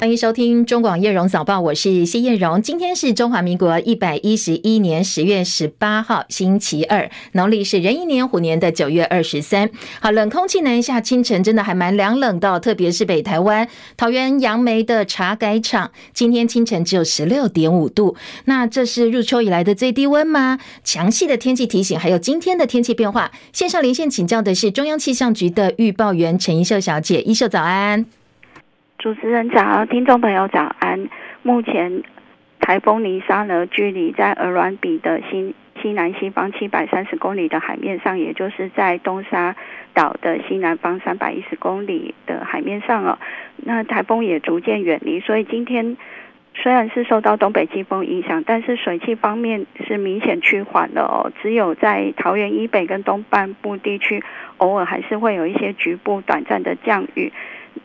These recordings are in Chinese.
欢迎收听中广叶荣早报，我是谢叶荣。今天是中华民国一百一十一年十月十八号，星期二，农历是壬寅年虎年的九月二十三。好，冷空气南下，清晨真的还蛮凉冷的，特别是北台湾桃园杨梅的茶改场，今天清晨只有十六点五度。那这是入秋以来的最低温吗？详细的天气提醒，还有今天的天气变化，线上连线请教的是中央气象局的预报员陈怡秀小姐，怡秀早安。主持人早，听众朋友早安。目前台风尼莎呢，距离在鹅銮比的西西南西方七百三十公里的海面上，也就是在东沙岛的西南方三百一十公里的海面上哦。那台风也逐渐远离，所以今天虽然是受到东北季风影响，但是水汽方面是明显趋缓了哦。只有在桃园以北跟东半部地区，偶尔还是会有一些局部短暂的降雨。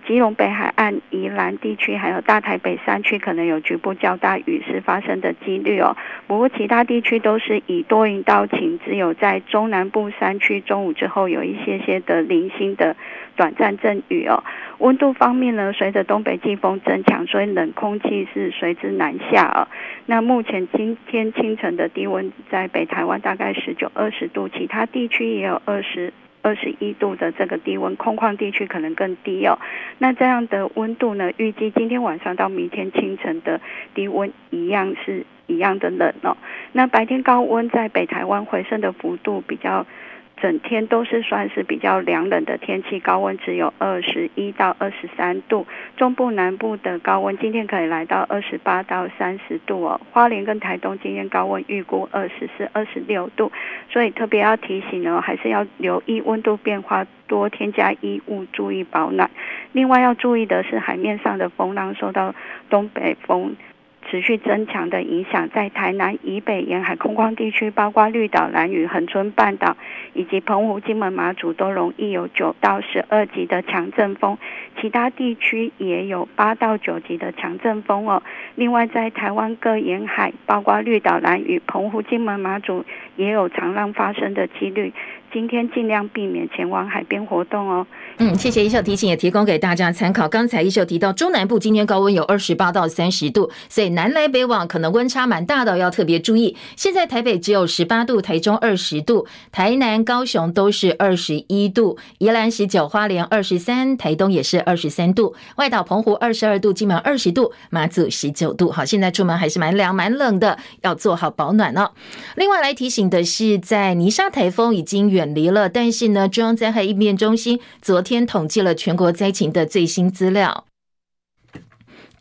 基隆北海岸、宜兰地区，还有大台北山区，可能有局部较大雨势发生的几率哦。不过其他地区都是以多云到晴，只有在中南部山区中午之后有一些些的零星的短暂阵雨哦。温度方面呢，随着东北季风增强，所以冷空气是随之南下哦。那目前今天清晨的低温在北台湾大概十九二十度，其他地区也有二十。二十一度的这个低温，空旷地区可能更低哦。那这样的温度呢？预计今天晚上到明天清晨的低温一样是一样的冷哦。那白天高温在北台湾回升的幅度比较。整天都是算是比较凉冷的天气，高温只有二十一到二十三度。中部南部的高温今天可以来到二十八到三十度哦。花莲跟台东今天高温预估二十四、二十六度，所以特别要提醒呢，还是要留意温度变化，多添加衣物，注意保暖。另外要注意的是，海面上的风浪受到东北风。持续增强的影响，在台南以北沿海空旷地区，包括绿岛、兰屿、恒春半岛以及澎湖、金门、马祖，都容易有九到十二级的强阵风。其他地区也有八到九级的强阵风哦。另外，在台湾各沿海，包括绿岛、兰屿、澎湖、金门、马祖，也有长浪发生的几率。今天尽量避免前往海边活动哦。嗯，谢谢一秀提醒，也提供给大家参考。刚才一秀提到，中南部今天高温有二十八到三十度，所以南来北往可能温差蛮大的，要特别注意。现在台北只有十八度，台中二十度，台南、高雄都是二十一度，宜兰十九，花莲二十三，台东也是二十三度，外岛澎湖二十二度，金门二十度，马祖十九度。好，现在出门还是蛮凉蛮冷的，要做好保暖哦。另外来提醒的是，在泥沙台风已经远。离了，但是呢，中央灾害应变中心昨天统计了全国灾情的最新资料。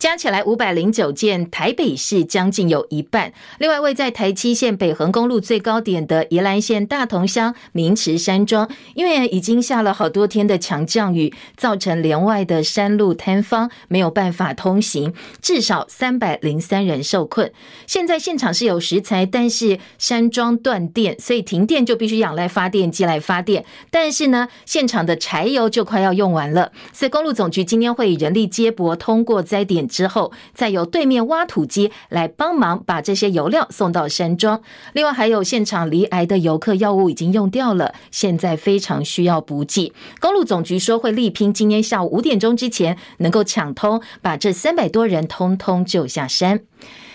加起来五百零九件，台北市将近有一半。另外，位在台七线北横公路最高点的宜兰县大同乡明池山庄，因为已经下了好多天的强降雨，造成连外的山路坍方，没有办法通行，至少三百零三人受困。现在现场是有食材，但是山庄断电，所以停电就必须仰赖发电机来发电。但是呢，现场的柴油就快要用完了，所以公路总局今天会以人力接驳通过灾点。之后，再由对面挖土机来帮忙把这些油料送到山庄。另外，还有现场罹癌的游客药物已经用掉了，现在非常需要补给。公路总局说会力拼今天下午五点钟之前能够抢通，把这三百多人通通救下山。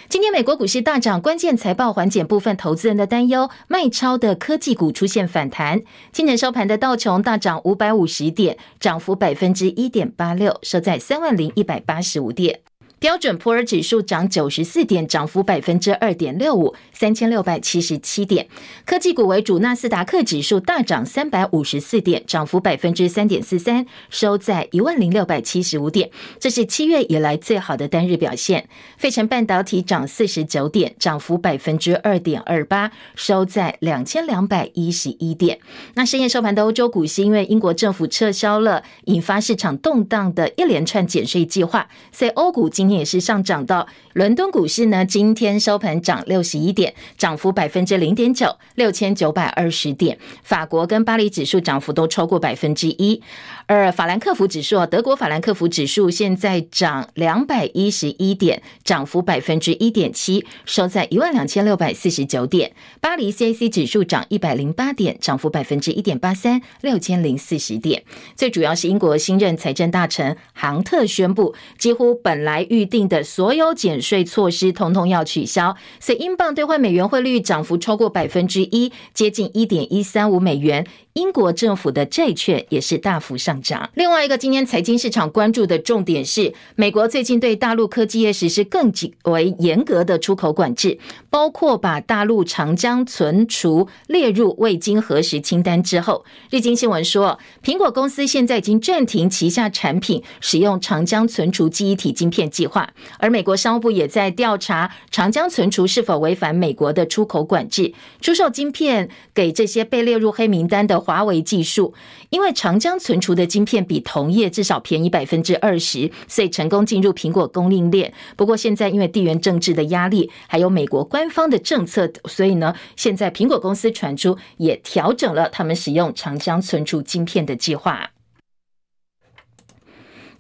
今天美国股市大涨，关键财报缓解部分投资人的担忧，卖超的科技股出现反弹。今年收盘的道琼大涨五百五十点，涨幅百分之一点八六，收在三万零一百八十五点。标准普尔指数涨九十四点，涨幅百分之二点六五，三千六百七十七点。科技股为主，纳斯达克指数大涨三百五十四点，涨幅百分之三点四三，收在一万零六百七十五点。这是七月以来最好的单日表现。费城半导体涨四十九点，涨幅百分之二点二八，收在两千两百一十一点。那深夜收盘的欧洲股市，因为英国政府撤销了引发市场动荡的一连串减税计划，所以欧股今也是上涨到。伦敦股市呢，今天收盘涨六十一点，涨幅百分之零点九，六千九百二十点。法国跟巴黎指数涨幅都超过百分之一。而法兰克福指数啊，德国法兰克福指数现在涨两百一十一点，涨幅百分之一点七，收在一万两千六百四十九点。巴黎 CAC 指数涨一百零八点，涨幅百分之一点八三，六千零四十点。最主要是英国新任财政大臣杭特宣布，几乎本来预预定的所有减税措施通通要取消，所以英镑兑换美元汇率涨幅超过百分之一，接近一点一三五美元。英国政府的债券也是大幅上涨。另外一个今天财经市场关注的重点是，美国最近对大陆科技业实施更为严格的出口管制，包括把大陆长江存储列入未经核实清单之后，日经新闻说，苹果公司现在已经暂停旗下产品使用长江存储记忆体晶片计划，而美国商务部也在调查长江存储是否违反美国的出口管制，出售晶片给这些被列入黑名单的。华为技术，因为长江存储的晶片比同业至少便宜百分之二十，所以成功进入苹果供应链。不过现在因为地缘政治的压力，还有美国官方的政策，所以呢，现在苹果公司传出也调整了他们使用长江存储晶片的计划。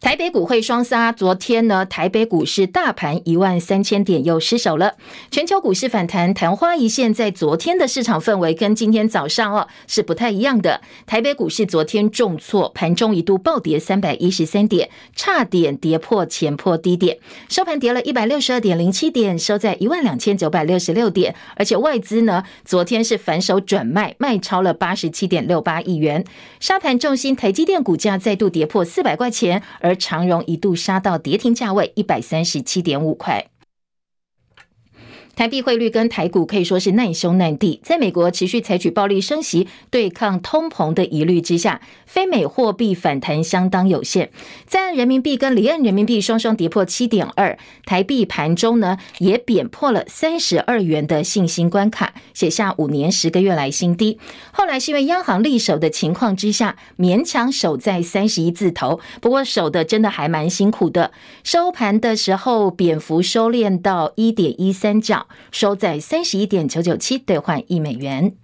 台北股会双杀，昨天呢，台北股市大盘一万三千点又失守了。全球股市反弹，昙花一现，在昨天的市场氛围跟今天早上哦是不太一样的。台北股市昨天重挫，盘中一度暴跌三百一十三点，差点跌破前破低点，收盘跌了一百六十二点零七点，收在一万两千九百六十六点。而且外资呢，昨天是反手转卖，卖超了八十七点六八亿元。沙盘重心台积电股价再度跌破四百块钱，而而长荣一度杀到跌停价位一百三十七点五块。台币汇率跟台股可以说是难兄难弟，在美国持续采取暴力升息对抗通膨的疑虑之下，非美货币反弹相当有限。在岸人民币跟离岸人民币双双跌破七点二，台币盘中呢也贬破了三十二元的信心关卡，写下五年十个月来新低。后来是因为央行力守的情况之下，勉强守在三十一字头，不过守的真的还蛮辛苦的。收盘的时候，贬幅收敛到一点一三角。收在三十一点九九七兑换一美元。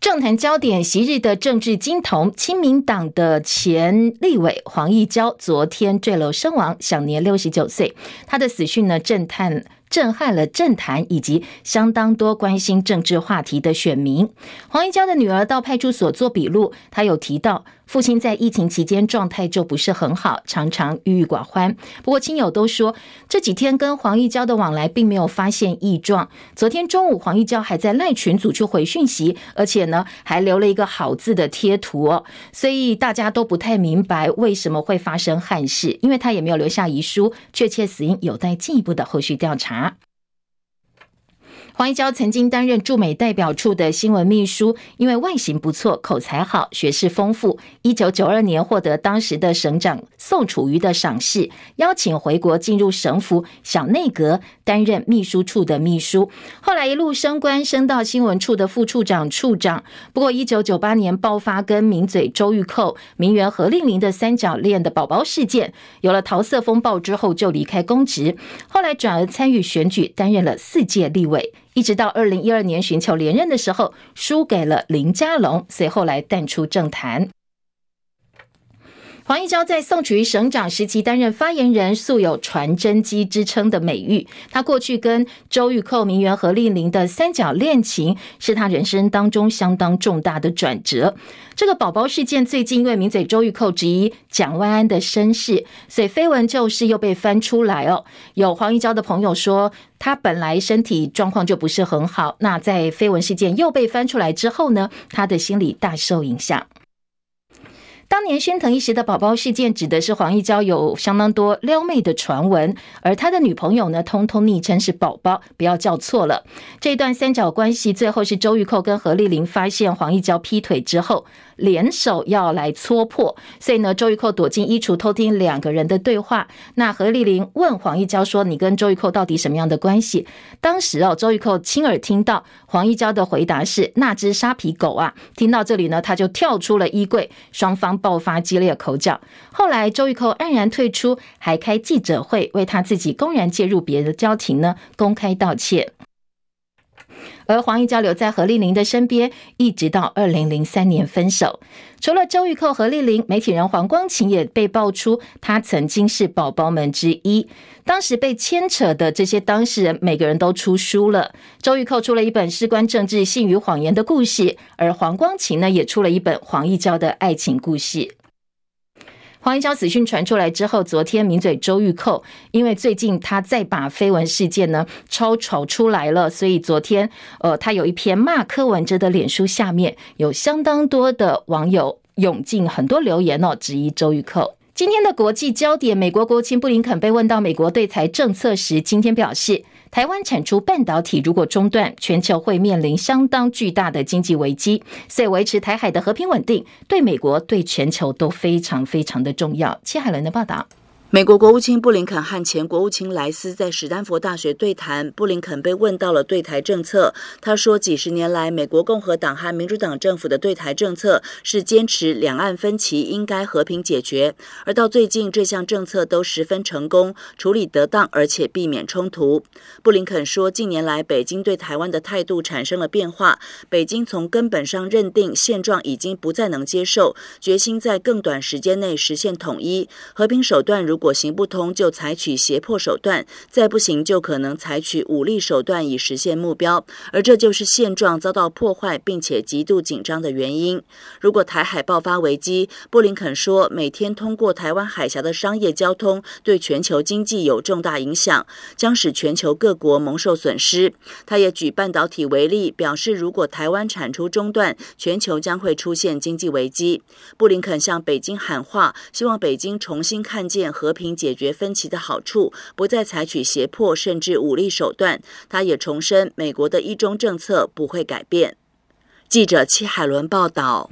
政坛焦点，昔日的政治金童，亲民党的前立委黄义交，昨天坠楼身亡，享年六十九岁。他的死讯呢，震撼。震撼了政坛以及相当多关心政治话题的选民。黄义交的女儿到派出所做笔录，她有提到父亲在疫情期间状态就不是很好，常常郁郁寡欢。不过亲友都说这几天跟黄玉娇的往来并没有发现异状。昨天中午黄玉娇还在赖群组去回讯息，而且呢还留了一个好字的贴图哦。所以大家都不太明白为什么会发生憾事，因为他也没有留下遗书，确切死因有待进一步的后续调查。黄一娇曾经担任驻美代表处的新闻秘书，因为外形不错、口才好、学识丰富，一九九二年获得当时的省长宋楚瑜的赏识，邀请回国进入省府小内阁担任秘书处的秘书，后来一路升官，升到新闻处的副处长、处长。不过，一九九八年爆发跟名嘴周玉蔻、名媛何丽玲的三角恋的宝宝事件，有了桃色风暴之后，就离开公职，后来转而参与选举，担任了四届立委。一直到二零一二年寻求连任的时候，输给了林佳龙，随后来淡出政坛。黄义交在宋楚瑜省长时期担任发言人，素有传真机之称的美誉。他过去跟周玉蔻、名媛何丽玲的三角恋情，是他人生当中相当重大的转折。这个宝宝事件最近因为名嘴周玉蔻质疑蒋万安的身世，所以绯闻就是又被翻出来哦。有黄义交的朋友说，他本来身体状况就不是很好，那在绯闻事件又被翻出来之后呢，他的心理大受影响。当年喧腾一时的宝宝事件，指的是黄义娇有相当多撩妹的传闻，而他的女朋友呢，通通昵称是宝宝，不要叫错了。这段三角关系最后是周玉蔻跟何丽玲发现黄义娇劈腿之后，联手要来戳破，所以呢，周玉蔻躲进衣橱偷听两个人的对话。那何丽玲问黄义交说：“你跟周玉蔻到底什么样的关系？”当时哦，周玉蔻亲耳听到黄义交的回答是：“那只沙皮狗啊！”听到这里呢，他就跳出了衣柜，双方。爆发激烈口角。后来周玉蔻黯然退出，还开记者会为他自己公然介入别人的家庭呢公开道歉。而黄义交留在何丽玲的身边，一直到二零零三年分手。除了周玉蔻、何丽玲，媒体人黄光芹也被爆出，他曾经是宝宝们之一。当时被牵扯的这些当事人，每个人都出书了。周玉蔻出了一本《事关政治、性与谎言的故事》，而黄光芹呢，也出了一本《黄义交的爱情故事》。黄义交死讯传出来之后，昨天名嘴周玉蔻，因为最近他再把绯闻事件呢超炒出来了，所以昨天呃，他有一篇骂柯文哲的脸书下面有相当多的网友涌进很多留言哦，质疑周玉蔻。今天的国际焦点，美国国务卿布林肯被问到美国对台政策时，今天表示，台湾产出半导体如果中断，全球会面临相当巨大的经济危机。所以维持台海的和平稳定，对美国、对全球都非常非常的重要。戚海伦的报道。美国国务卿布林肯和前国务卿莱斯在史丹佛大学对谈。布林肯被问到了对台政策，他说：“几十年来，美国共和党和民主党政府的对台政策是坚持两岸分歧应该和平解决，而到最近，这项政策都十分成功，处理得当，而且避免冲突。”布林肯说：“近年来，北京对台湾的态度产生了变化，北京从根本上认定现状已经不再能接受，决心在更短时间内实现统一，和平手段如。”果行不通，就采取胁迫手段；再不行，就可能采取武力手段以实现目标。而这就是现状遭到破坏并且极度紧张的原因。如果台海爆发危机，布林肯说，每天通过台湾海峡的商业交通对全球经济有重大影响，将使全球各国蒙受损失。他也举半导体为例，表示如果台湾产出中断，全球将会出现经济危机。布林肯向北京喊话，希望北京重新看见和。和平解决分歧的好处，不再采取胁迫甚至武力手段。他也重申，美国的一中政策不会改变。记者戚海伦报道。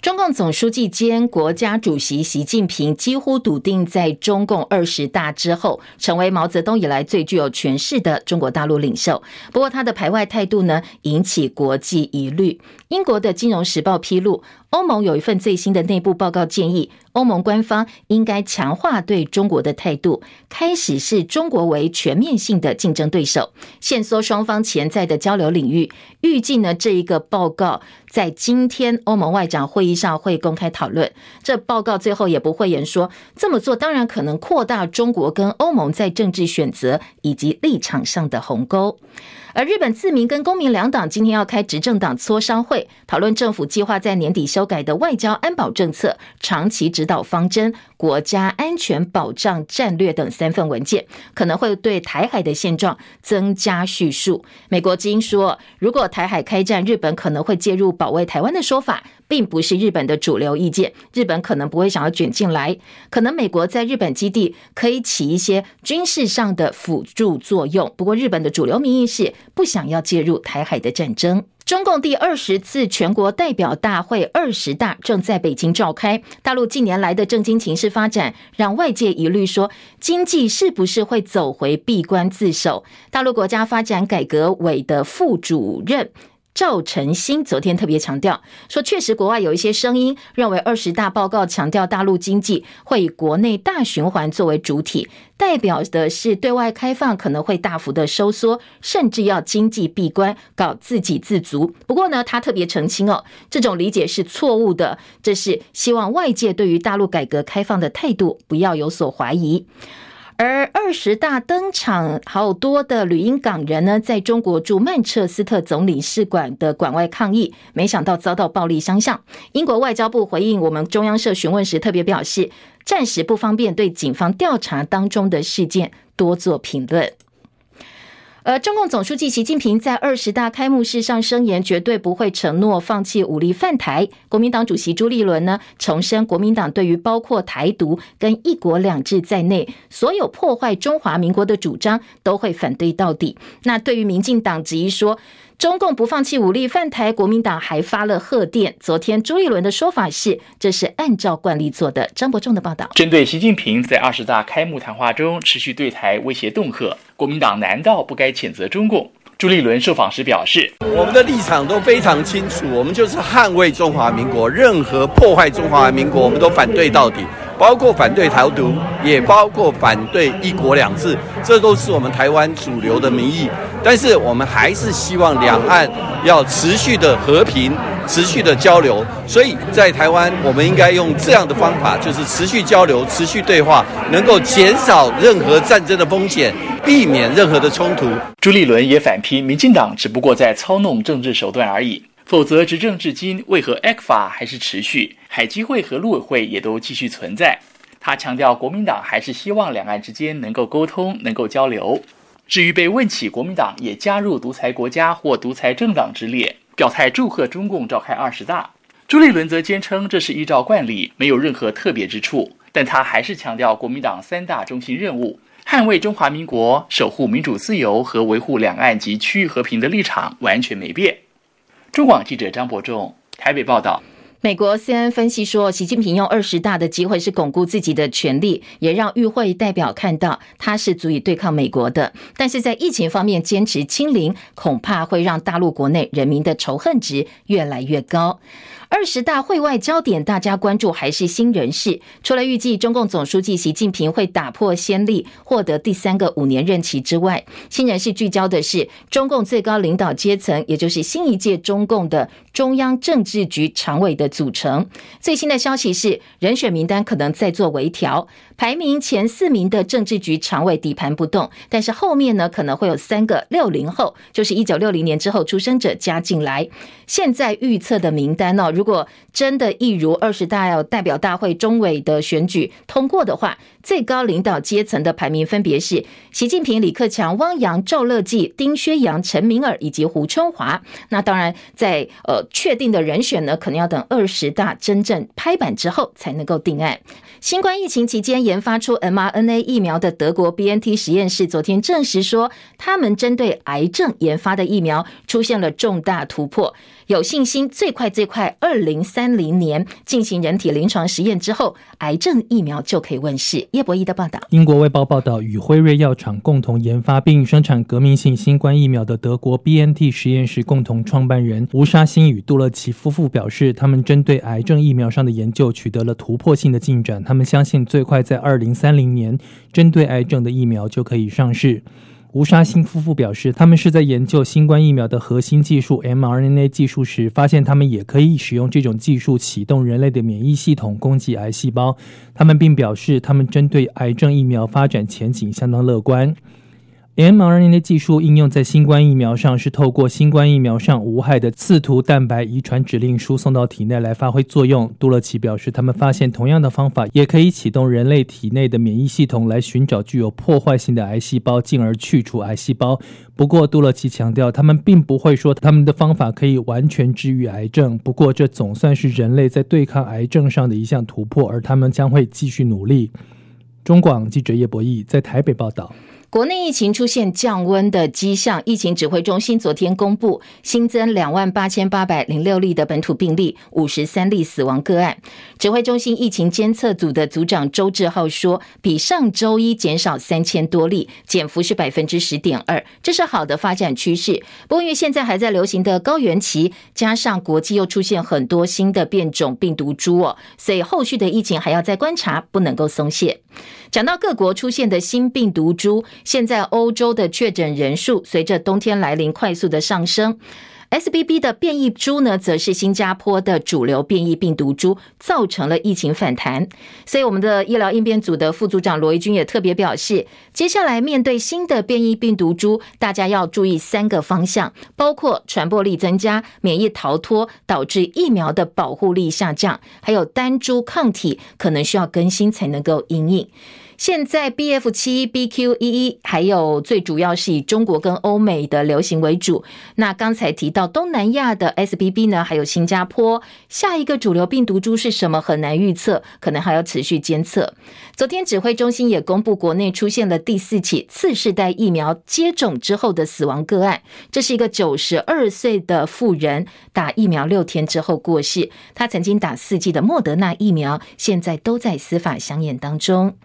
中共总书记兼国家主席习近平几乎笃定在中共二十大之后成为毛泽东以来最具有权势的中国大陆领袖。不过，他的排外态度呢，引起国际疑虑。英国的《金融时报》披露，欧盟有一份最新的内部报告建议，欧盟官方应该强化对中国的态度，开始视中国为全面性的竞争对手，限缩双方潜在的交流领域。预计呢，这一个报告在今天欧盟外长会议上会公开讨论。这报告最后也不会言说，这么做当然可能扩大中国跟欧盟在政治选择以及立场上的鸿沟。而日本自民跟公民两党今天要开执政党磋商会，讨论政府计划在年底修改的外交安保政策、长期指导方针、国家安全保障战略等三份文件，可能会对台海的现状增加叙述。美国之音说，如果台海开战，日本可能会介入保卫台湾的说法，并不是日本的主流意见。日本可能不会想要卷进来，可能美国在日本基地可以起一些军事上的辅助作用。不过，日本的主流民意是。不想要介入台海的战争。中共第二十次全国代表大会二十大正在北京召开。大陆近年来的政经情势发展，让外界疑虑说，经济是不是会走回闭关自守？大陆国家发展改革委的副主任。赵晨新昨天特别强调说，确实国外有一些声音认为二十大报告强调大陆经济会以国内大循环作为主体，代表的是对外开放可能会大幅的收缩，甚至要经济闭关搞自给自足。不过呢，他特别澄清哦，这种理解是错误的，这是希望外界对于大陆改革开放的态度不要有所怀疑。而二十大登场，好多的旅英港人呢，在中国驻曼彻斯特总领事馆的馆外抗议，没想到遭到暴力相向。英国外交部回应我们中央社询问时，特别表示，暂时不方便对警方调查当中的事件多做评论。而中共总书记习近平在二十大开幕式上声言，绝对不会承诺放弃武力犯台。国民党主席朱立伦呢，重申国民党对于包括台独跟一国两制在内所有破坏中华民国的主张，都会反对到底。那对于民进党质疑说，中共不放弃武力犯台，国民党还发了贺电。昨天朱立伦的说法是，这是按照惯例做的。张伯仲的报道，针对习近平在二十大开幕谈话中持续对台威胁恫吓，国民党难道不该谴责中共？朱立伦受访时表示：“我们的立场都非常清楚，我们就是捍卫中华民国，任何破坏中华民国，我们都反对到底，包括反对台独，也包括反对一国两制，这都是我们台湾主流的民意。但是我们还是希望两岸要持续的和平。”持续的交流，所以在台湾，我们应该用这样的方法，就是持续交流、持续对话，能够减少任何战争的风险，避免任何的冲突。朱立伦也反批，民进党只不过在操弄政治手段而已，否则执政至今，为何 ECFA 还是持续，海基会和陆委会也都继续存在？他强调，国民党还是希望两岸之间能够沟通、能够交流。至于被问起国民党也加入独裁国家或独裁政党之列。表态祝贺中共召开二十大，朱立伦则坚称这是依照惯例，没有任何特别之处。但他还是强调国民党三大中心任务：捍卫中华民国、守护民主自由和维护两岸及区域和平的立场完全没变。中广记者张伯仲台北报道。美国 CNN 分析说，习近平用二十大的机会是巩固自己的权力，也让与会代表看到他是足以对抗美国的。但是在疫情方面坚持清零，恐怕会让大陆国内人民的仇恨值越来越高。二十大会外焦点，大家关注还是新人士。除了预计中共总书记习近平会打破先例，获得第三个五年任期之外，新人士聚焦的是中共最高领导阶层，也就是新一届中共的中央政治局常委的组成。最新的消息是，人选名单可能在做微调。排名前四名的政治局常委底盘不动，但是后面呢可能会有三个六零后，就是一九六零年之后出生者加进来。现在预测的名单呢，如果真的一如二十大代表大会中委的选举通过的话，最高领导阶层的排名分别是习近平、李克强、汪洋、赵乐际、丁薛洋、陈敏尔以及胡春华。那当然在，在呃确定的人选呢，可能要等二十大真正拍板之后才能够定案。新冠疫情期间，研发出 mRNA 疫苗的德国 BNT 实验室昨天证实说，他们针对癌症研发的疫苗出现了重大突破，有信心最快最快二零三零年进行人体临床实验之后，癌症疫苗就可以问世。叶博弈的报道，英国卫报报道，与辉瑞药厂共同研发并生产革命性新冠疫苗的德国 BNT 实验室共同创办人吴沙欣与杜勒奇夫妇表示，他们针对癌症疫苗上的研究取得了突破性的进展，他们相信最快在在二零三零年，针对癌症的疫苗就可以上市。吴沙欣夫妇表示，他们是在研究新冠疫苗的核心技术 mRNA 技术时，发现他们也可以使用这种技术启动人类的免疫系统攻击癌细胞。他们并表示，他们针对癌症疫苗发展前景相当乐观。mRNA 技术应用在新冠疫苗上，是透过新冠疫苗上无害的刺突蛋白遗传指令输送到体内来发挥作用。杜勒奇表示，他们发现同样的方法也可以启动人类体内的免疫系统来寻找具有破坏性的癌细胞，进而去除癌细胞。不过，杜勒奇强调，他们并不会说他们的方法可以完全治愈癌症。不过，这总算是人类在对抗癌症上的一项突破，而他们将会继续努力。中广记者叶博弈在台北报道。国内疫情出现降温的迹象，疫情指挥中心昨天公布新增两万八千八百零六例的本土病例，五十三例死亡个案。指挥中心疫情监测组的组长周志浩说，比上周一减少三千多例，减幅是百分之十点二，这是好的发展趋势。不过因为现在还在流行的高原期，加上国际又出现很多新的变种病毒株哦，所以后续的疫情还要再观察，不能够松懈。讲到各国出现的新病毒株，现在欧洲的确诊人数随着冬天来临快速的上升。SBB 的变异株呢，则是新加坡的主流变异病毒株，造成了疫情反弹。所以，我们的医疗应变组的副组长罗一军也特别表示，接下来面对新的变异病毒株，大家要注意三个方向，包括传播力增加、免疫逃脱导致疫苗的保护力下降，还有单株抗体可能需要更新才能够应应。现在 BF 七、BQ 一一，还有最主要是以中国跟欧美的流行为主。那刚才提到东南亚的 SBB 呢，还有新加坡，下一个主流病毒株是什么？很难预测，可能还要持续监测。昨天指挥中心也公布，国内出现了第四起次世代疫苗接种之后的死亡个案。这是一个九十二岁的妇人，打疫苗六天之后过世。她曾经打四剂的莫德纳疫苗，现在都在司法相验当中。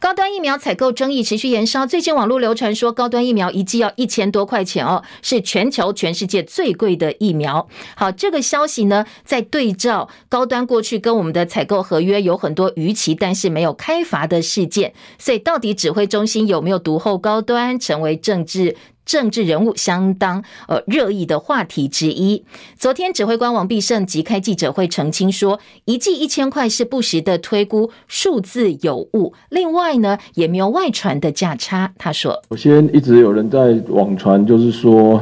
高端疫苗采购争议持续延烧，最近网络流传说高端疫苗一剂要一千多块钱哦，是全球全世界最贵的疫苗。好，这个消息呢，在对照高端过去跟我们的采购合约有很多逾期，但是没有开罚的事件，所以到底指挥中心有没有读后高端，成为政治。政治人物相当呃热议的话题之一。昨天指挥官王必胜即开记者会澄清说，一剂一千块是不实的推估，数字有误。另外呢，也没有外传的价差。他说，首先一直有人在网传，就是说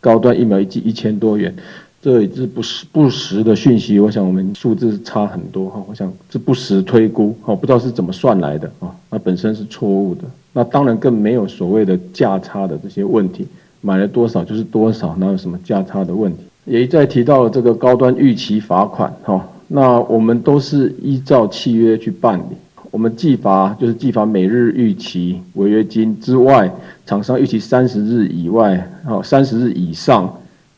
高端疫苗一剂一千多元，这也是不实不实的讯息。我想我们数字差很多哈，我想这不实推估哈，不知道是怎么算来的啊，那本身是错误的。那当然更没有所谓的价差的这些问题，买了多少就是多少，哪有什么价差的问题？也一再提到这个高端逾期罚款，哈，那我们都是依照契约去办理，我们计罚就是计罚每日逾期违约金之外，厂商逾期三十日以外，哦，三十日以上，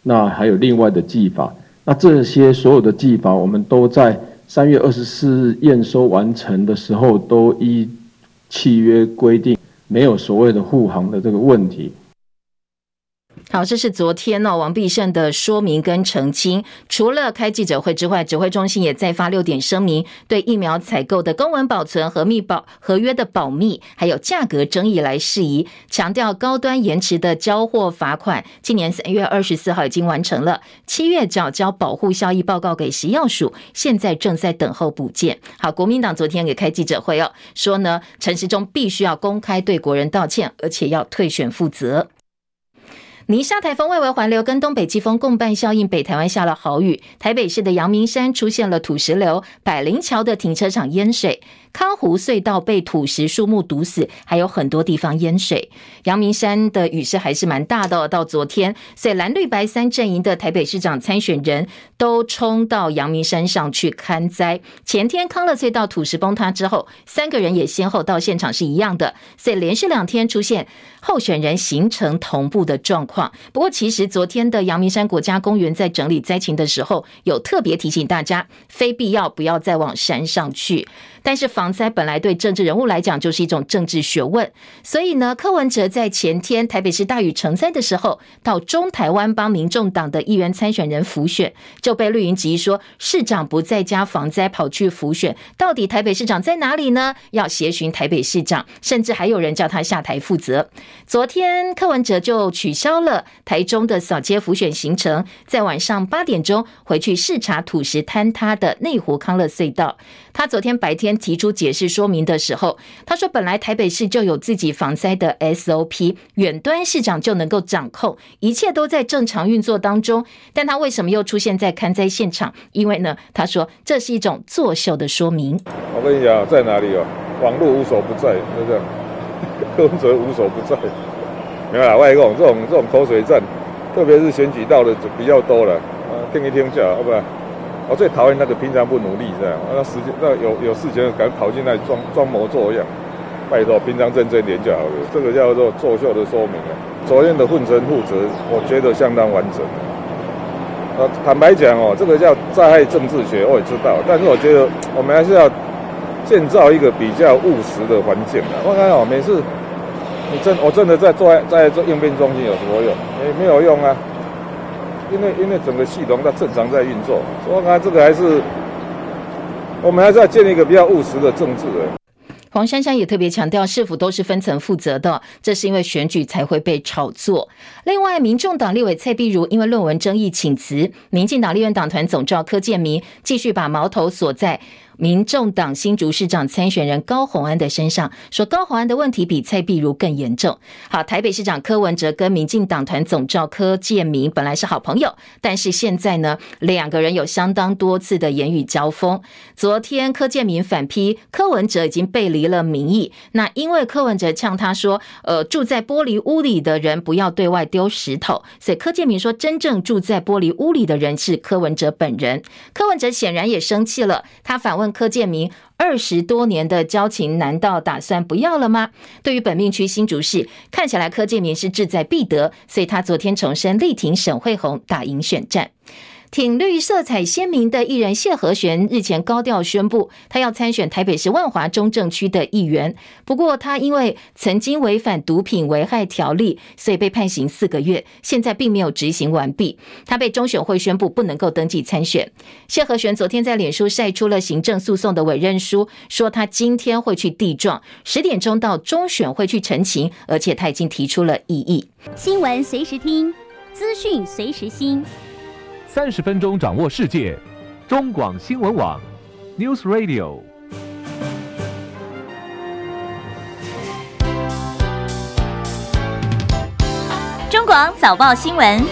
那还有另外的计罚，那这些所有的计罚，我们都在三月二十四日验收完成的时候，都依契约规定。没有所谓的护航的这个问题。好，这是昨天、哦、王必胜的说明跟澄清。除了开记者会之外，指挥中心也再发六点声明，对疫苗采购的公文保存和密保合约的保密，还有价格争议来释宜，强调高端延迟的交货罚款，今年三月二十四号已经完成了，七月缴交保护效益报告给食药署，现在正在等候补件。好，国民党昨天也开记者会哦，说呢陈时中必须要公开对国人道歉，而且要退选负责。泥沙台风外围环流跟东北季风共伴效应，北台湾下了豪雨。台北市的阳明山出现了土石流，百灵桥的停车场淹水。康湖隧道被土石树木堵死，还有很多地方淹水。阳明山的雨势还是蛮大的，到昨天，所以蓝绿白三阵营的台北市长参选人都冲到阳明山上去看灾。前天康乐隧道土石崩塌之后，三个人也先后到现场是一样的，所以连续两天出现候选人行程同步的状况。不过，其实昨天的阳明山国家公园在整理灾情的时候，有特别提醒大家，非必要不要再往山上去。但是防防灾本来对政治人物来讲就是一种政治学问，所以呢，柯文哲在前天台北市大雨成灾的时候，到中台湾帮民众党的议员参选人辅选，就被绿营质疑说市长不在家防灾跑去辅选，到底台北市长在哪里呢？要协寻台北市长，甚至还有人叫他下台负责。昨天柯文哲就取消了台中的扫街辅选行程，在晚上八点钟回去视察土石坍塌的内湖康乐隧道。他昨天白天。提出解释说明的时候，他说：“本来台北市就有自己防灾的 SOP，远端市长就能够掌控，一切都在正常运作当中。但他为什么又出现在勘灾现场？因为呢，他说这是一种作秀的说明。我跟你讲，在哪里哦？网络无所不在，就这样，柯文哲无所不在。没有啦，外公这种这种口水战，特别是选举到的比较多了，啊听一听就好，好不好？”我最讨厌那个平常不努力这样，那时间那有有事情赶跑进来装装模作样，拜托平常认真点就好了。这个叫做作秀的说明啊。昨天的混成负责，我觉得相当完整。呃，坦白讲哦，这个叫灾害政治学，我也知道，但是我觉得我们还是要建造一个比较务实的环境啊。我看哦，每次你真我真的在做在做应变中心有什么用？没没有用啊。因为因为整个系统它正常在运作，所以看这个还是我们还是要建立一个比较务实的政治。黄珊珊也特别强调，市府都是分层负责的，这是因为选举才会被炒作。另外，民众党立委蔡碧如因为论文争议请辞，民进党立院党团总召柯建铭继续把矛头锁在。民众党新竹市长参选人高虹安的身上，说高虹安的问题比蔡壁如更严重。好，台北市长柯文哲跟民进党团总召柯建铭本来是好朋友，但是现在呢，两个人有相当多次的言语交锋。昨天柯建铭反批柯文哲已经背离了民意，那因为柯文哲呛他说，呃，住在玻璃屋里的人不要对外丢石头，所以柯建铭说，真正住在玻璃屋里的人是柯文哲本人。柯文哲显然也生气了，他反问。柯建明二十多年的交情，难道打算不要了吗？对于本命区新竹市，看起来柯建明是志在必得，所以他昨天重申力挺沈慧红打赢选战。挺绿色彩鲜明的艺人谢和弦日前高调宣布，他要参选台北市万华中正区的议员。不过，他因为曾经违反毒品危害条例，所以被判刑四个月，现在并没有执行完毕。他被中选会宣布不能够登记参选。谢和弦昨天在脸书晒出了行政诉讼的委任书，说他今天会去递状，十点钟到中选会去陈情，而且他已经提出了异议。新闻随时听，资讯随时新，三十分钟掌握世界。中广新闻网，News Radio。中广早报新闻。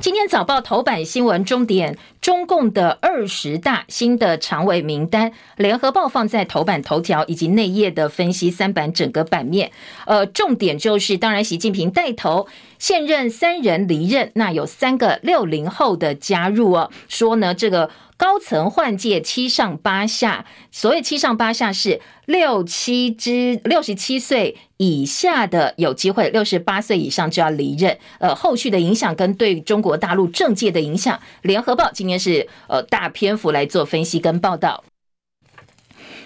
今天早报头版新闻重点。中共的二十大新的常委名单，联合报放在头版头条以及内页的分析三版整个版面。呃，重点就是，当然习近平带头，现任三人离任，那有三个六零后的加入哦。说呢，这个高层换届七上八下，所谓七上八下是六七之六十七岁。以下的有机会，六十八岁以上就要离任。呃，后续的影响跟对中国大陆政界的影响，联合报今天是呃大篇幅来做分析跟报道。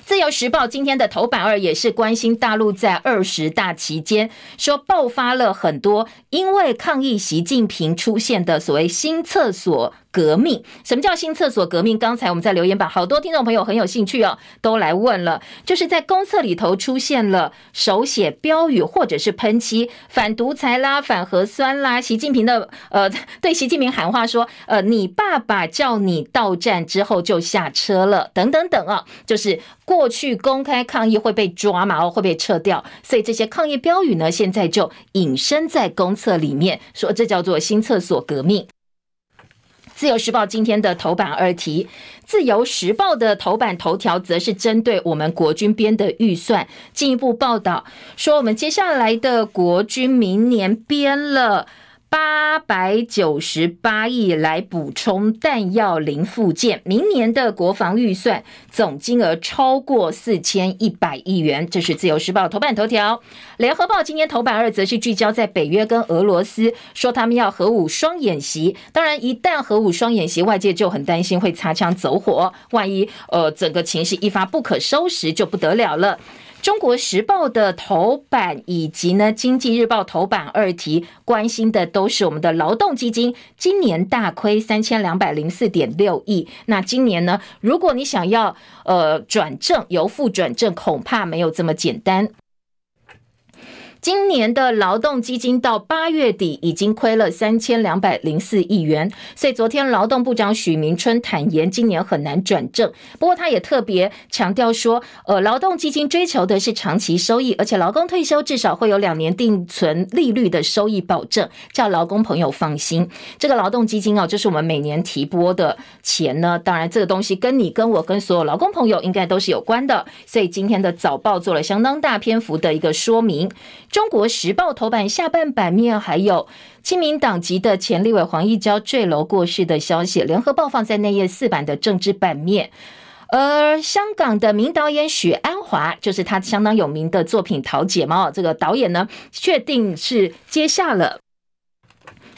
自由时报今天的头版二也是关心大陆在二十大期间说爆发了很多因为抗议习近平出现的所谓新厕所。革命？什么叫新厕所革命？刚才我们在留言板，好多听众朋友很有兴趣哦，都来问了。就是在公厕里头出现了手写标语或者是喷漆，反独裁啦、反核酸啦，习近平的呃，对习近平喊话说，呃，你爸爸叫你到站之后就下车了，等等等啊，就是过去公开抗议会被抓嘛，哦，会被撤掉，所以这些抗议标语呢，现在就隐身在公厕里面，说这叫做新厕所革命。自由时报今天的头版二题，自由时报的头版头条则是针对我们国军编的预算，进一步报道说，我们接下来的国军明年编了。八百九十八亿来补充弹药零附件，明年的国防预算总金额超过四千一百亿元。这是自由时报头版头条。联合报今天头版二则是聚焦在北约跟俄罗斯，说他们要核武双演习。当然，一旦核武双演习，外界就很担心会擦枪走火，万一呃整个情势一发不可收拾，就不得了了。中国时报的头版以及呢经济日报头版二题关心的都是我们的劳动基金，今年大亏三千两百零四点六亿。那今年呢，如果你想要呃转正，由负转正，恐怕没有这么简单。今年的劳动基金到八月底已经亏了三千两百零四亿元，所以昨天劳动部长许明春坦言，今年很难转正。不过他也特别强调说，呃，劳动基金追求的是长期收益，而且劳工退休至少会有两年定存利率的收益保证，叫劳工朋友放心。这个劳动基金哦，就是我们每年提拨的钱呢。当然，这个东西跟你、跟我、跟所有劳工朋友应该都是有关的。所以今天的早报做了相当大篇幅的一个说明。中国时报头版下半版面还有亲民党籍的前立委黄义交坠楼过世的消息，联合报放在内页四版的政治版面。而香港的名导演许鞍华，就是他相当有名的作品《桃姐》嘛，这个导演呢，确定是接下了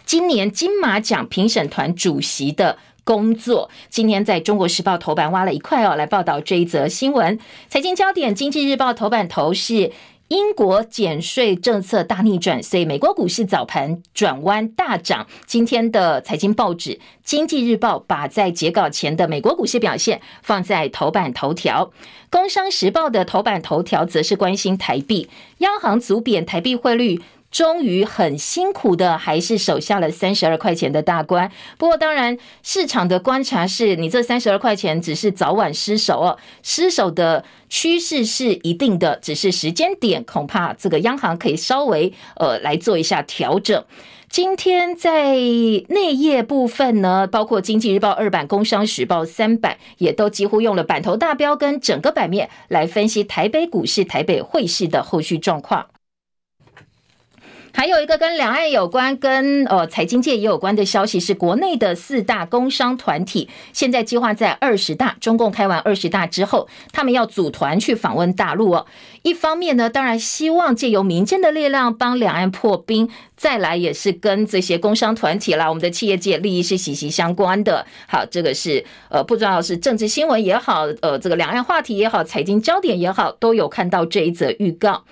今年金马奖评审团主席的工作。今天在中国时报头版挖了一块哦，来报道这一则新闻。财经焦点，经济日报头版头是。英国减税政策大逆转，所以美国股市早盘转弯大涨。今天的财经报纸《经济日报》把在截稿前的美国股市表现放在头版头条，《工商时报》的头版头条则是关心台币，央行组贬台币汇率。终于很辛苦的，还是守下了三十二块钱的大关。不过，当然市场的观察是，你这三十二块钱只是早晚失守哦，失守的趋势是一定的，只是时间点恐怕这个央行可以稍微呃来做一下调整。今天在内页部分呢，包括《经济日报》二版、《工商时报》三版，也都几乎用了版头大标跟整个版面来分析台北股市、台北汇市的后续状况。还有一个跟两岸有关、跟呃财经界也有关的消息，是国内的四大工商团体现在计划在二十大，中共开完二十大之后，他们要组团去访问大陆哦。一方面呢，当然希望借由民间的力量帮两岸破冰；再来也是跟这些工商团体啦，我们的企业界利益是息息相关的。好，这个是呃，不知道是政治新闻也好，呃，这个两岸话题也好，财经焦点也好，都有看到这一则预告。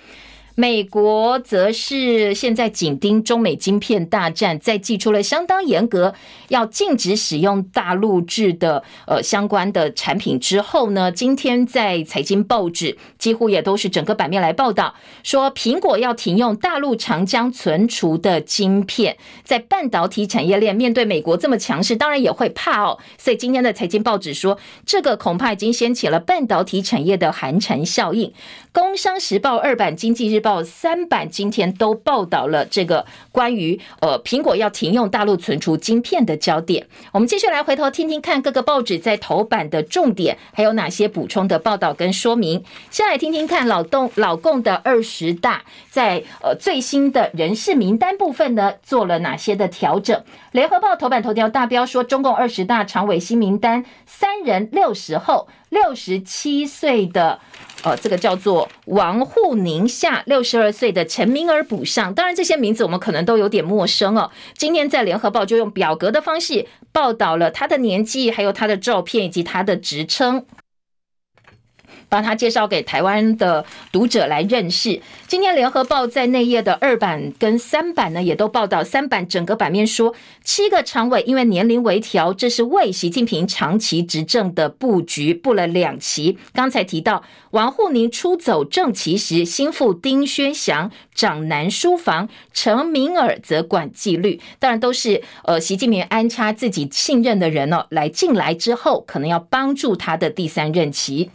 美国则是现在紧盯中美晶片大战，在祭出了相当严格，要禁止使用大陆制的呃相关的产品之后呢，今天在财经报纸几乎也都是整个版面来报道，说苹果要停用大陆长江存储的晶片，在半导体产业链面对美国这么强势，当然也会怕哦。所以今天的财经报纸说，这个恐怕已经掀起了半导体产业的寒蝉效应。工商时报二版、经济日报三版今天都报道了这个关于呃苹果要停用大陆存储晶片的焦点。我们继续来回头听听看各个报纸在头版的重点，还有哪些补充的报道跟说明。先来听听看老动老共的二十大在呃最新的人事名单部分呢做了哪些的调整？联合报头版头条大标说，中共二十大常委新名单三人六十后，六十七岁的。呃，这个叫做王沪宁下六十二岁的陈明儿补上，当然这些名字我们可能都有点陌生哦。今天在联合报就用表格的方式报道了他的年纪，还有他的照片以及他的职称。帮他介绍给台湾的读者来认识。今天联合报在内页的二版跟三版呢，也都报道。三版整个版面说，七个常委因为年龄微调，这是为习近平长期执政的布局，布了两期。刚才提到王沪宁出走正旗时，心腹丁薛祥掌南书房，陈明尔则管纪律。当然都是呃习近平安插自己信任的人哦，来进来之后，可能要帮助他的第三任期。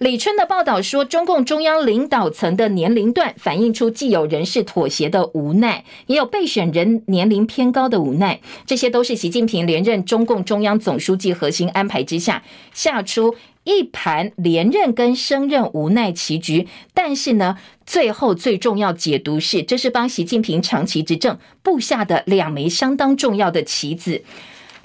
李春的报道说，中共中央领导层的年龄段反映出既有人事妥协的无奈，也有备选人年龄偏高的无奈。这些都是习近平连任中共中央总书记核心安排之下下出一盘连任跟升任无奈棋局。但是呢，最后最重要解读是，这是帮习近平长期执政布下的两枚相当重要的棋子。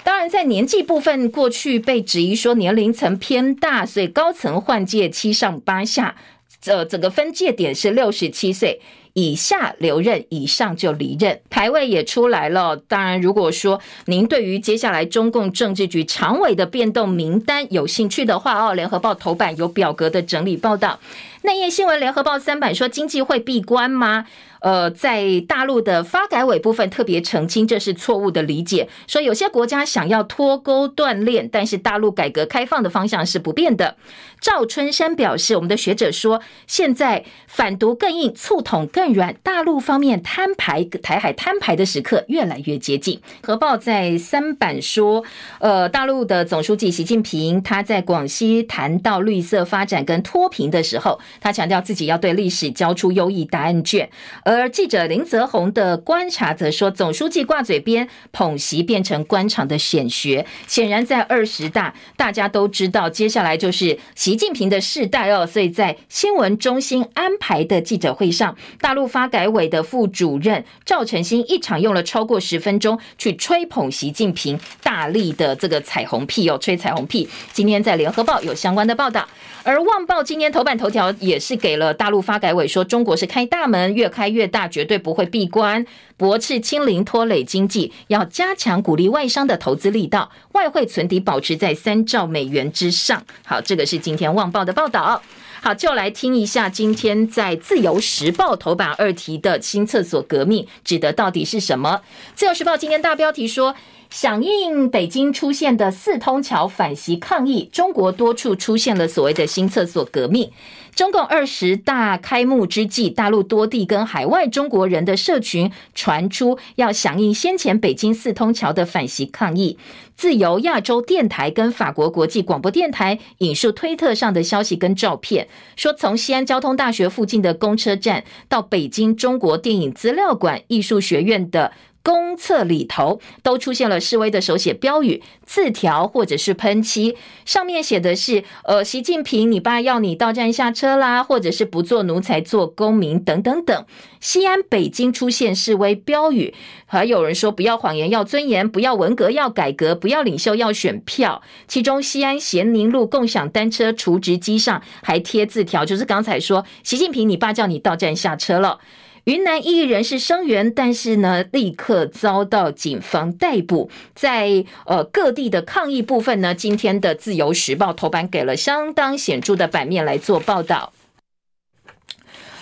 当然，在年纪部分，过去被质疑说年龄层偏大，所以高层换届七上八下，这整个分界点是六十七岁以下留任，以上就离任。排位也出来了。当然，如果说您对于接下来中共政治局常委的变动名单有兴趣的话，哦，联合报头版有表格的整理报道。内页新闻，联合报三版说经济会闭关吗？呃，在大陆的发改委部分特别澄清，这是错误的理解。说有些国家想要脱钩断链，但是大陆改革开放的方向是不变的。赵春山表示，我们的学者说，现在反独更硬，促统更软，大陆方面摊牌，台海摊牌的时刻越来越接近。合报在三版说，呃，大陆的总书记习近平他在广西谈到绿色发展跟脱贫的时候，他强调自己要对历史交出优异答案卷，而。记者林泽宏的观察则说，总书记挂嘴边捧习变成官场的显学。显然，在二十大，大家都知道接下来就是习近平的世代哦。所以在新闻中心安排的记者会上，大陆发改委的副主任赵晨星一场用了超过十分钟去吹捧习近平，大力的这个彩虹屁哦，吹彩虹屁。今天在联合报有相关的报道。而《旺报》今天头版头条也是给了大陆发改委说，中国是开大门，越开越大，绝对不会闭关，驳斥清零拖累经济，要加强鼓励外商的投资力道，外汇存底保持在三兆美元之上。好，这个是今天《旺报》的报道。好，就来听一下今天在《自由时报》头版二题的新厕所革命指的到底是什么？《自由时报》今天大标题说。响应北京出现的四通桥反袭抗议，中国多处出现了所谓的新厕所革命。中共二十大开幕之际，大陆多地跟海外中国人的社群传出要响应先前北京四通桥的反袭抗议。自由亚洲电台跟法国国际广播电台引述推特上的消息跟照片，说从西安交通大学附近的公车站到北京中国电影资料馆艺术学院的。公厕里头都出现了示威的手写标语、字条或者是喷漆，上面写的是“呃，习近平，你爸要你到站下车啦”，或者是“不做奴才，做公民”等等等。西安、北京出现示威标语，还有人说“不要谎言，要尊严；不要文革，要改革；不要领袖，要选票”。其中，西安咸宁路共享单车储值机上还贴字条，就是刚才说“习近平，你爸叫你到站下车了”。云南异议人士声援，但是呢，立刻遭到警方逮捕。在呃各地的抗议部分呢，今天的《自由时报》头版给了相当显著的版面来做报道。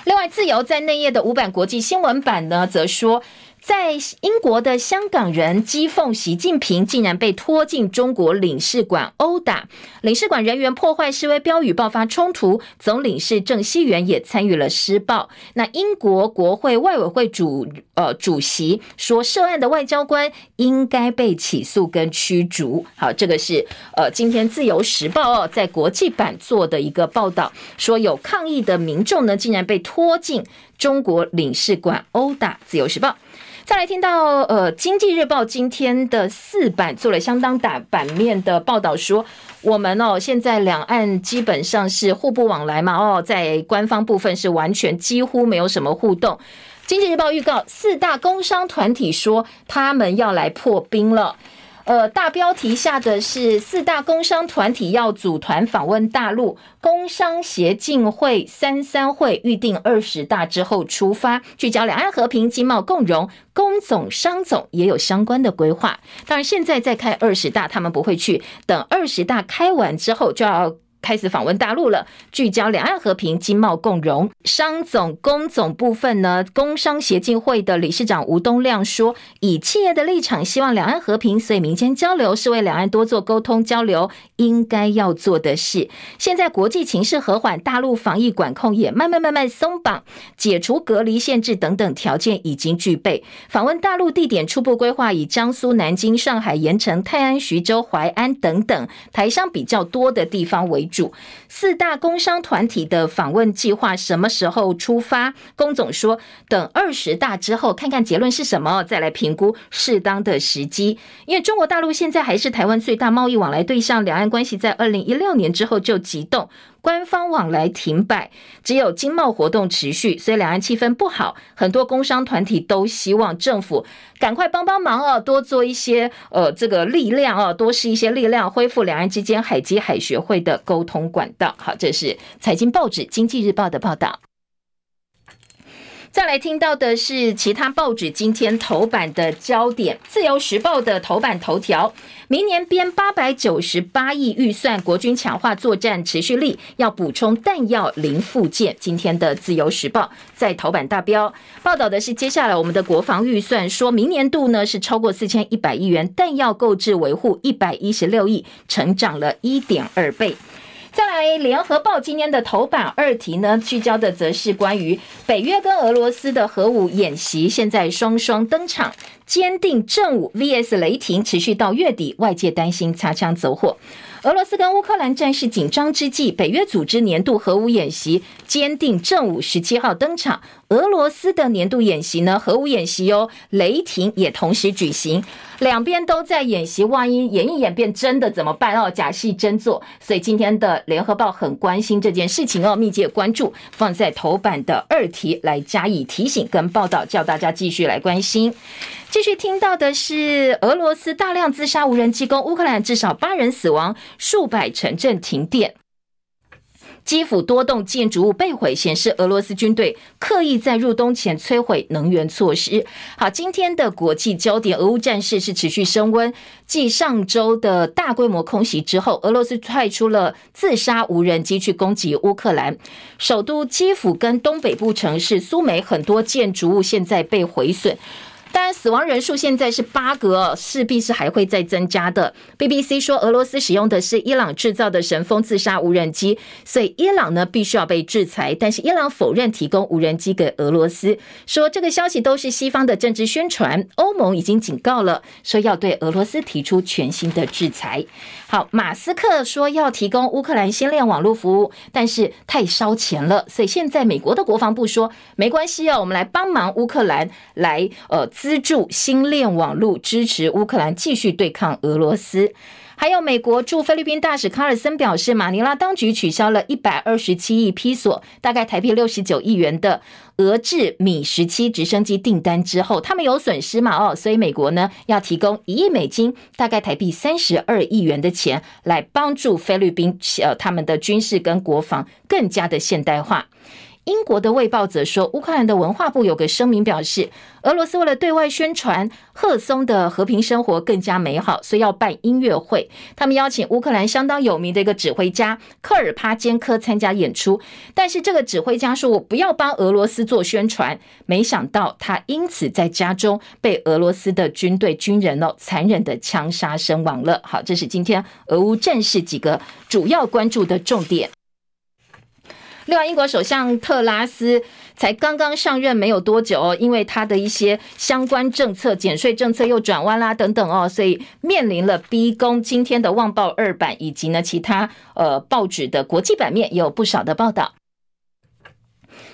另外，《自由》在内页的五版国际新闻版呢，则说。在英国的香港人讥讽习近平竟然被拖进中国领事馆殴打，领事馆人员破坏示威标语，爆发冲突，总领事郑熙元也参与了施暴。那英国国会外委会主呃主席说，涉案的外交官应该被起诉跟驱逐。好，这个是呃今天自由时报哦在国际版做的一个报道，说有抗议的民众呢，竟然被拖进中国领事馆殴打。自由时报。再来听到，呃，《经济日报》今天的四版做了相当大版面的报道，说我们哦，现在两岸基本上是互不往来嘛，哦，在官方部分是完全几乎没有什么互动。《经济日报》预告，四大工商团体说他们要来破冰了。呃，大标题下的是四大工商团体要组团访问大陆，工商协进会三三会预定二十大之后出发，聚焦两岸和平、经贸共荣，工总商总也有相关的规划。当然，现在在开二十大，他们不会去，等二十大开完之后就要。开始访问大陆了，聚焦两岸和平、经贸共荣。商总、工总部分呢，工商协进会的理事长吴东亮说，以企业的立场，希望两岸和平，所以民间交流是为两岸多做沟通交流应该要做的事。现在国际情势和缓，大陆防疫管控也慢慢慢慢松绑，解除隔离限制等等条件已经具备。访问大陆地点初步规划以江苏南京、上海盐城、泰安、徐州、淮安等等台商比较多的地方为。主四大工商团体的访问计划什么时候出发？龚总说，等二十大之后看看结论是什么，再来评估适当的时机。因为中国大陆现在还是台湾最大贸易往来对象，两岸关系在二零一六年之后就急动。官方往来停摆，只有经贸活动持续，所以两岸气氛不好。很多工商团体都希望政府赶快帮帮忙哦，多做一些呃这个力量哦，多施一些力量，恢复两岸之间海基海学会的沟通管道。好，这是财经报纸《经济日报》的报道。再来听到的是其他报纸今天头版的焦点，《自由时报》的头版头条：明年编八百九十八亿预算，国军强化作战持续力，要补充弹药零附件。今天的《自由时报》在头版大标报道的是，接下来我们的国防预算，说明年度呢是超过四千一百亿元，弹药购置维护一百一十六亿，成长了一点二倍。再来，《联合报》今天的头版二题呢，聚焦的则是关于北约跟俄罗斯的核武演习，现在双双登场，坚定正午 VS 雷霆，持续到月底，外界担心擦枪走火。俄罗斯跟乌克兰战事紧张之际，北约组织年度核武演习，坚定正午十七号登场。俄罗斯的年度演习呢，核武演习哦，雷霆也同时举行，两边都在演习，万一演一演变真的怎么办哦？假戏真做，所以今天的联合报很关心这件事情哦，密切关注，放在头版的二题来加以提醒跟报道，叫大家继续来关心。继续听到的是，俄罗斯大量自杀无人机攻乌克兰，至少八人死亡，数百城镇停电。基辅多栋建筑物被毁，显示俄罗斯军队刻意在入冬前摧毁能源措施。好，今天的国际焦点，俄乌战事是持续升温。继上周的大规模空袭之后，俄罗斯派出了自杀无人机去攻击乌克兰首都基辅跟东北部城市苏梅，很多建筑物现在被毁损。当然，死亡人数现在是八个，势必是还会再增加的。BBC 说，俄罗斯使用的是伊朗制造的神风自杀无人机，所以伊朗呢必须要被制裁。但是伊朗否认提供无人机给俄罗斯，说这个消息都是西方的政治宣传。欧盟已经警告了，说要对俄罗斯提出全新的制裁。好，马斯克说要提供乌克兰先链网络服务，但是太烧钱了，所以现在美国的国防部说没关系哦，我们来帮忙乌克兰来呃。资助新链网络，支持乌克兰继续对抗俄罗斯。还有美国驻菲律宾大使卡尔森表示，马尼拉当局取消了一百二十七亿披索，大概台币六十九亿元的俄制米十七直升机订单之后，他们有损失嘛？哦，所以美国呢要提供一亿美金，大概台币三十二亿元的钱，来帮助菲律宾呃他们的军事跟国防更加的现代化。英国的《卫报》则说，乌克兰的文化部有个声明表示，俄罗斯为了对外宣传赫松的和平生活更加美好，所以要办音乐会。他们邀请乌克兰相当有名的一个指挥家科尔帕坚科参加演出，但是这个指挥家说：“我不要帮俄罗斯做宣传。”没想到他因此在家中被俄罗斯的军队军人哦残忍的枪杀身亡了。好，这是今天俄乌战事几个主要关注的重点。另外，英国首相特拉斯才刚刚上任没有多久哦，因为他的一些相关政策、减税政策又转弯啦等等哦，所以面临了逼宫。今天的《旺报》二版以及呢其他呃报纸的国际版面也有不少的报道。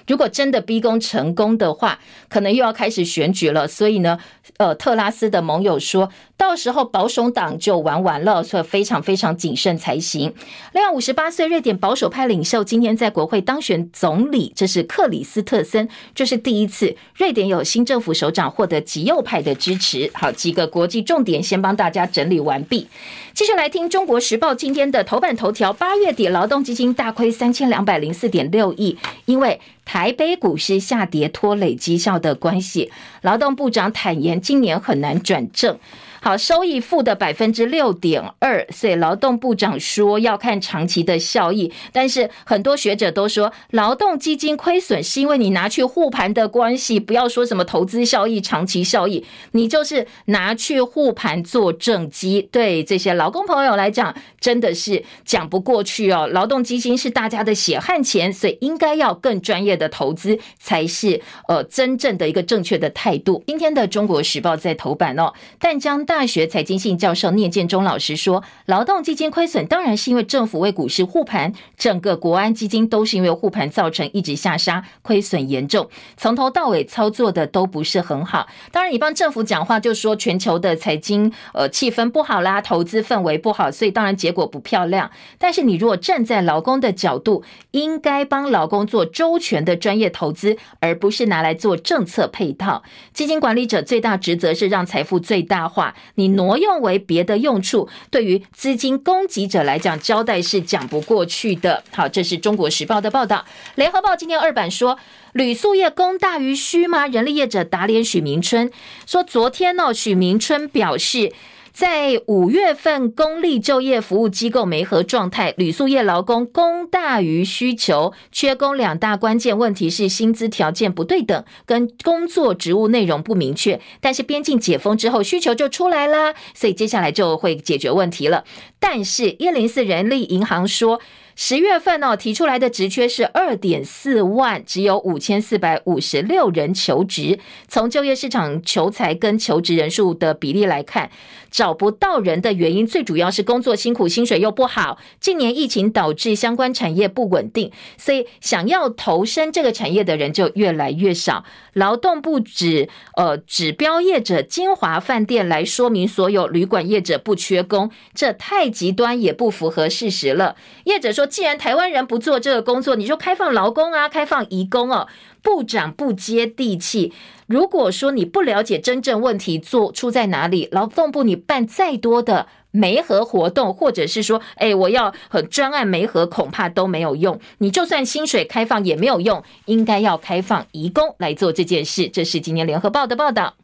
如果真的逼宫成功的话，可能又要开始选举了。所以呢，呃，特拉斯的盟友说。到时候保守党就玩完了，所以非常非常谨慎才行。另外，五十八岁瑞典保守派领袖今天在国会当选总理，这是克里斯特森，这是第一次瑞典有新政府首长获得极右派的支持。好，几个国际重点先帮大家整理完毕，继续来听《中国时报》今天的头版头条：八月底劳动基金大亏三千两百零四点六亿，因为台北股市下跌拖累绩效的关系。劳动部长坦言，今年很难转正。好，收益负的百分之六点二，所以劳动部长说要看长期的效益，但是很多学者都说劳动基金亏损是因为你拿去护盘的关系，不要说什么投资效益、长期效益，你就是拿去护盘做政绩。对这些劳工朋友来讲，真的是讲不过去哦。劳动基金是大家的血汗钱，所以应该要更专业的投资才是呃真正的一个正确的态度。今天的《中国时报》在头版哦，但将。大学财经系教授聂建中老师说：“劳动基金亏损当然是因为政府为股市护盘，整个国安基金都是因为护盘造成一直下杀，亏损严重，从头到尾操作的都不是很好。当然，你帮政府讲话就说全球的财经呃气氛不好啦，投资氛围不好，所以当然结果不漂亮。但是你如果站在劳工的角度，应该帮劳工做周全的专业投资，而不是拿来做政策配套。基金管理者最大职责是让财富最大化。”你挪用为别的用处，对于资金供给者来讲，交代是讲不过去的。好，这是中国时报的报道。联合报今天二版说，旅宿业供大于需吗？人力业者打脸许明春说，昨天呢，许明春表示。在五月份，公立就业服务机构没合状态，旅宿业劳工供大于需求，缺工两大关键问题是薪资条件不对等，跟工作职务内容不明确。但是边境解封之后，需求就出来啦，所以接下来就会解决问题了。但是一零四人力银行说。十月份哦，提出来的职缺是二点四万，只有五千四百五十六人求职。从就业市场求才跟求职人数的比例来看，找不到人的原因最主要是工作辛苦，薪水又不好。近年疫情导致相关产业不稳定，所以想要投身这个产业的人就越来越少。劳动部指呃指标业者金华饭店来说明所有旅馆业者不缺工，这太极端也不符合事实了。业者说。既然台湾人不做这个工作，你就开放劳工啊，开放移工哦。部长不接地气。如果说你不了解真正问题做出在哪里，劳动部你办再多的媒合活动，或者是说，哎，我要很专案媒合，恐怕都没有用。你就算薪水开放也没有用，应该要开放移工来做这件事。这是今年联合报的报道。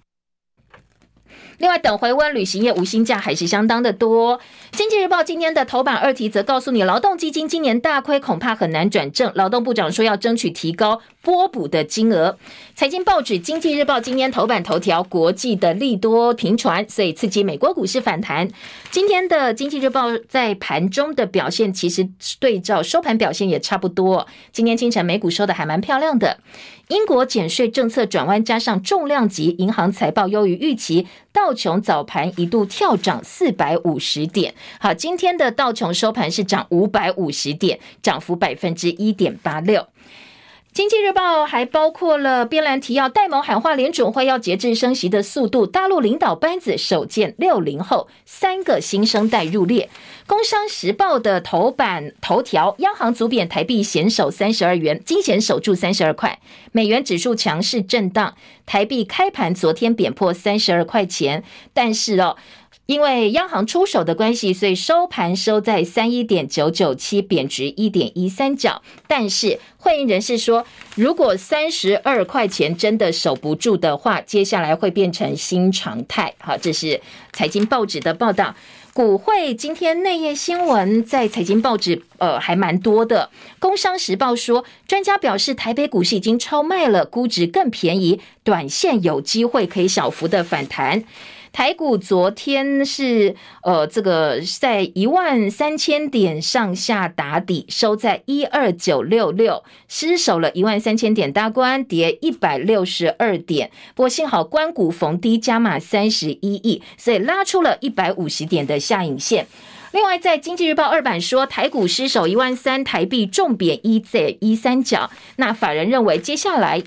另外，等回温，旅行业无薪假还是相当的多。经济日报今天的头版二题则告诉你，劳动基金今年大亏，恐怕很难转正。劳动部长说要争取提高拨补的金额。财经报纸经济日报今天头版头条，国际的利多频传，所以刺激美国股市反弹。今天的经济日报在盘中的表现，其实对照收盘表现也差不多。今天清晨美股收的还蛮漂亮的。英国减税政策转弯，加上重量级银行财报优于预期，道琼早盘一度跳涨四百五十点。好，今天的道琼收盘是涨五百五十点，涨幅百分之一点八六。经济日报还包括了编栏提要，戴盟喊话联准会要节制升息的速度。大陆领导班子首见六零后三个新生代入列。工商时报的头版头条，央行阻贬台币险守三十二元，金险守住三十二块。美元指数强势震荡，台币开盘昨天贬破三十二块钱，但是哦。因为央行出手的关系，所以收盘收在三一点九九七，贬值一点一三角。但是会员人士说，如果三十二块钱真的守不住的话，接下来会变成新常态。好，这是财经报纸的报道。股会今天内页新闻在财经报纸呃还蛮多的。工商时报说，专家表示台北股市已经超卖了，估值更便宜，短线有机会可以小幅的反弹。台股昨天是呃，这个在一万三千点上下打底，收在一二九六六，失守了一万三千点大关，跌一百六十二点。不过幸好关谷逢低加码三十一亿，所以拉出了一百五十点的下影线。另外，在经济日报二版说，台股失守一万三，台币重贬一点一三角。那法人认为，接下来。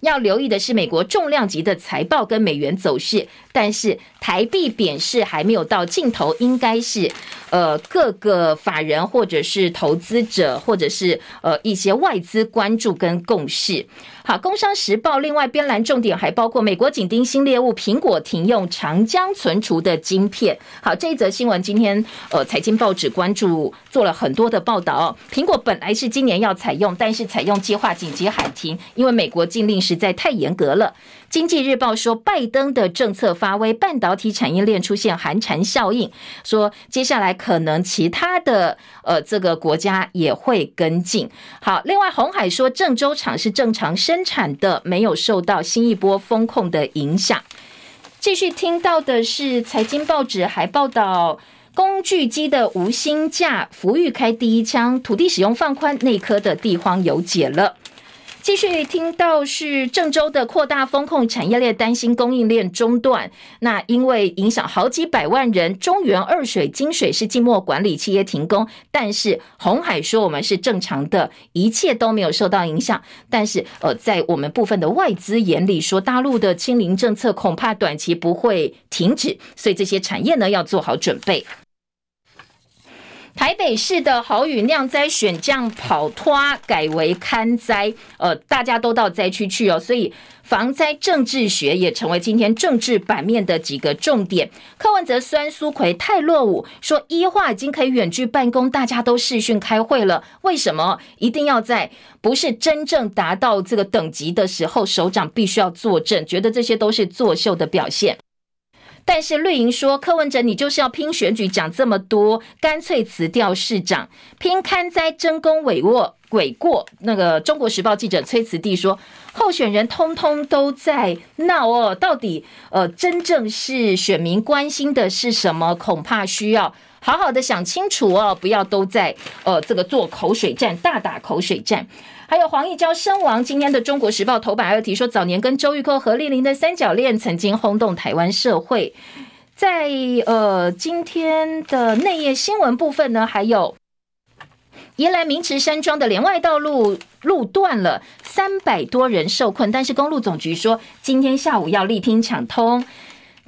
要留意的是美国重量级的财报跟美元走势，但是台币贬势还没有到尽头，应该是呃各个法人或者是投资者或者是呃一些外资关注跟共识。好，工商时报另外编栏重点还包括美国紧盯新猎物，苹果停用长江存储的晶片。好，这一则新闻今天呃财经报纸关注做了很多的报道哦。苹果本来是今年要采用，但是采用计划紧急喊停，因为美国禁令实在太严格了。经济日报说，拜登的政策发威，半导体产业链出现寒蝉效应，说接下来可能其他的呃这个国家也会跟进。好，另外红海说，郑州厂是正常生产的，没有受到新一波风控的影响。继续听到的是财经报纸还报道，工具机的无薪假，福裕开第一枪，土地使用放宽，内科的地荒有解了。继续听到是郑州的扩大风控产业链，担心供应链中断。那因为影响好几百万人，中原二水、金水是静默管理企业停工，但是红海说我们是正常的，一切都没有受到影响。但是呃，在我们部分的外资眼里说，大陆的清零政策恐怕短期不会停止，所以这些产业呢要做好准备。台北市的豪雨酿灾选将跑脱改为看灾，呃，大家都到灾区去哦，所以防灾政治学也成为今天政治版面的几个重点。柯文哲酸苏奎太落伍，说医化已经可以远距办公，大家都视讯开会了，为什么一定要在不是真正达到这个等级的时候，首长必须要坐镇？觉得这些都是作秀的表现。但是绿营说，柯文哲你就是要拼选举，讲这么多，干脆辞掉市长，拼勘灾争功诿过诿过。那个中国时报记者崔慈弟说，候选人通通都在闹哦，到底呃真正是选民关心的是什么？恐怕需要好好的想清楚哦，不要都在呃这个做口水战，大打口水战。还有黄义交身亡，今天的《中国时报》头版二题说，早年跟周玉蔻、何丽玲的三角恋曾经轰动台湾社会。在呃今天的内页新闻部分呢，还有宜兰明池山庄的连外道路路断了，三百多人受困，但是公路总局说，今天下午要力拼抢通。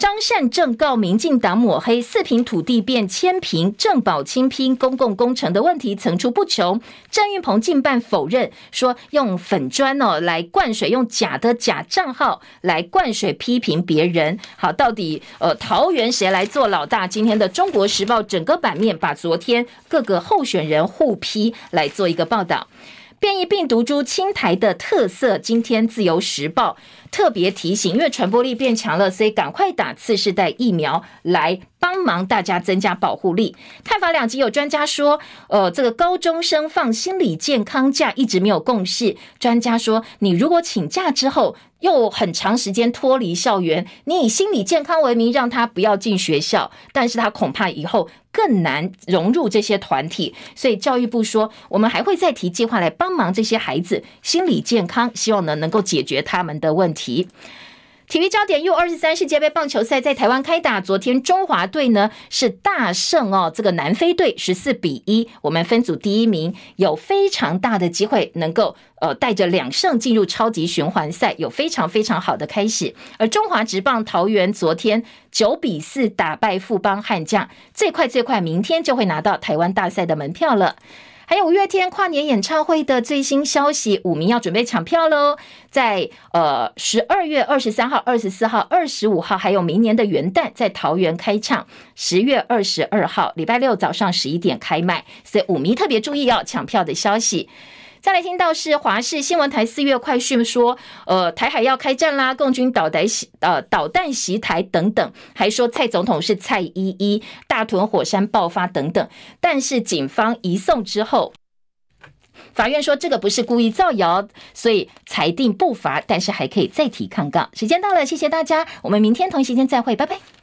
张善政告民进党抹黑，四坪土地变千坪，郑宝清拼公共工程的问题层出不穷。郑运鹏近半否认，说用粉砖哦来灌水，用假的假账号来灌水批评别人。好，到底呃桃园谁来做老大？今天的中国时报整个版面把昨天各个候选人互批来做一个报道。变异病毒株青苔的特色，今天自由时报特别提醒，因为传播力变强了，所以赶快打次世代疫苗来帮忙大家增加保护力。看法两集，有专家说，呃，这个高中生放心理健康假一直没有共识。专家说，你如果请假之后，又很长时间脱离校园，你以心理健康为名让他不要进学校，但是他恐怕以后更难融入这些团体。所以教育部说，我们还会再提计划来帮忙这些孩子心理健康，希望呢能够解决他们的问题。体育焦点 U 二十三世界杯棒球赛在台湾开打，昨天中华队呢是大胜哦，这个南非队十四比一，我们分组第一名，有非常大的机会能够呃带着两胜进入超级循环赛，有非常非常好的开始。而中华职棒桃园昨天九比四打败富邦悍将，最快最快明天就会拿到台湾大赛的门票了。还有五月天跨年演唱会的最新消息，五名要准备抢票喽！在呃十二月二十三号、二十四号、二十五号，还有明年的元旦，在桃园开唱。十月二十二号礼拜六早上十一点开卖，所以五迷特别注意要抢票的消息。再来听到是华视新闻台四月快讯说，呃，台海要开战啦，共军导弹袭呃导弹袭台等等，还说蔡总统是蔡依依，大屯火山爆发等等。但是警方移送之后，法院说这个不是故意造谣，所以裁定不罚，但是还可以再提抗告。时间到了，谢谢大家，我们明天同一时间再会，拜拜。